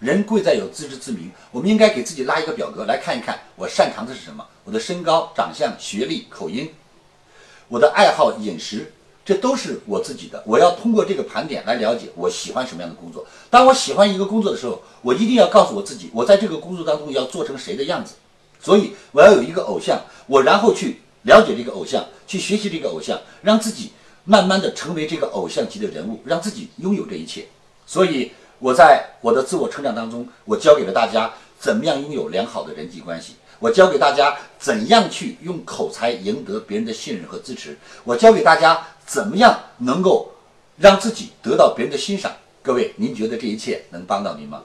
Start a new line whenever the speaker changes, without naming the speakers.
人贵在有自知之明，我们应该给自己拉一个表格来看一看，我擅长的是什么？我的身高、长相、学历、口音，我的爱好、饮食，这都是我自己的。我要通过这个盘点来了解我喜欢什么样的工作。当我喜欢一个工作的时候，我一定要告诉我自己，我在这个工作当中要做成谁的样子。所以我要有一个偶像，我然后去了解这个偶像，去学习这个偶像，让自己慢慢的成为这个偶像级的人物，让自己拥有这一切。所以。我在我的自我成长当中，我教给了大家怎么样拥有良好的人际关系，我教给大家怎样去用口才赢得别人的信任和支持，我教给大家怎么样能够让自己得到别人的欣赏。各位，您觉得这一切能帮到您吗？